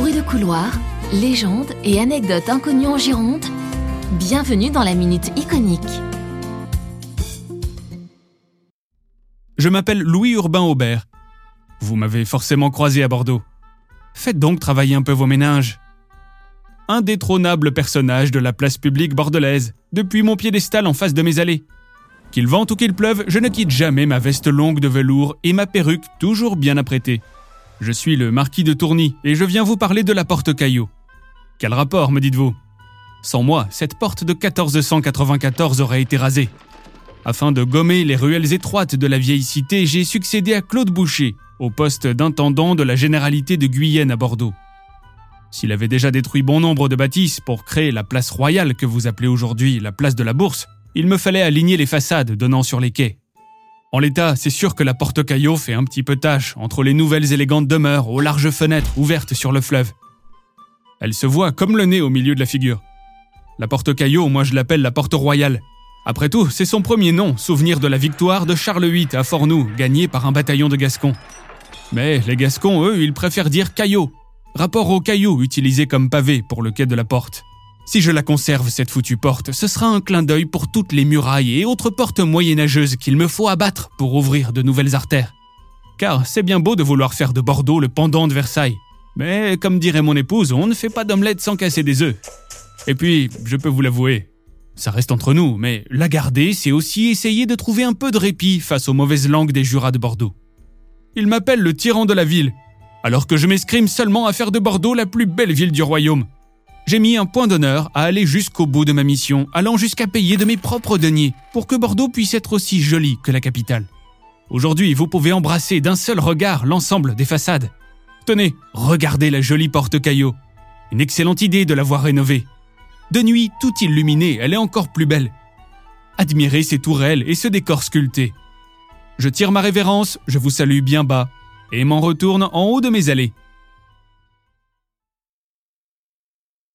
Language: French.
Bruits de couloir, légendes et anecdotes inconnues en Gironde. Bienvenue dans la Minute Iconique. Je m'appelle Louis Urbain Aubert. Vous m'avez forcément croisé à Bordeaux. Faites donc travailler un peu vos méninges. Indétrônable personnage de la place publique bordelaise, depuis mon piédestal en face de mes allées. Qu'il vente ou qu'il pleuve, je ne quitte jamais ma veste longue de velours et ma perruque toujours bien apprêtée. Je suis le marquis de Tourny et je viens vous parler de la porte Caillot. Quel rapport, me dites-vous? Sans moi, cette porte de 1494 aurait été rasée. Afin de gommer les ruelles étroites de la vieille cité, j'ai succédé à Claude Boucher, au poste d'intendant de la généralité de Guyenne à Bordeaux. S'il avait déjà détruit bon nombre de bâtisses pour créer la place royale que vous appelez aujourd'hui la place de la Bourse, il me fallait aligner les façades donnant sur les quais. En l'état, c'est sûr que la porte Caillot fait un petit peu tâche entre les nouvelles élégantes demeures aux larges fenêtres ouvertes sur le fleuve. Elle se voit comme le nez au milieu de la figure. La porte Caillot, moi je l'appelle la porte royale. Après tout, c'est son premier nom, souvenir de la victoire de Charles VIII à Fornoux, gagnée par un bataillon de Gascons. Mais les Gascons, eux, ils préfèrent dire Caillot, rapport au caillou utilisé comme pavé pour le quai de la porte. Si je la conserve, cette foutue porte, ce sera un clin d'œil pour toutes les murailles et autres portes moyenâgeuses qu'il me faut abattre pour ouvrir de nouvelles artères. Car c'est bien beau de vouloir faire de Bordeaux le pendant de Versailles. Mais comme dirait mon épouse, on ne fait pas d'omelette sans casser des œufs. Et puis, je peux vous l'avouer, ça reste entre nous, mais la garder, c'est aussi essayer de trouver un peu de répit face aux mauvaises langues des jurats de Bordeaux. Ils m'appellent le tyran de la ville, alors que je m'escrime seulement à faire de Bordeaux la plus belle ville du royaume. J'ai mis un point d'honneur à aller jusqu'au bout de ma mission, allant jusqu'à payer de mes propres deniers pour que Bordeaux puisse être aussi jolie que la capitale. Aujourd'hui, vous pouvez embrasser d'un seul regard l'ensemble des façades. Tenez, regardez la jolie porte Caillot. Une excellente idée de l'avoir rénovée. De nuit, tout illuminée, elle est encore plus belle. Admirez ces tourelles et ce décor sculpté. Je tire ma révérence, je vous salue bien bas, et m'en retourne en haut de mes allées.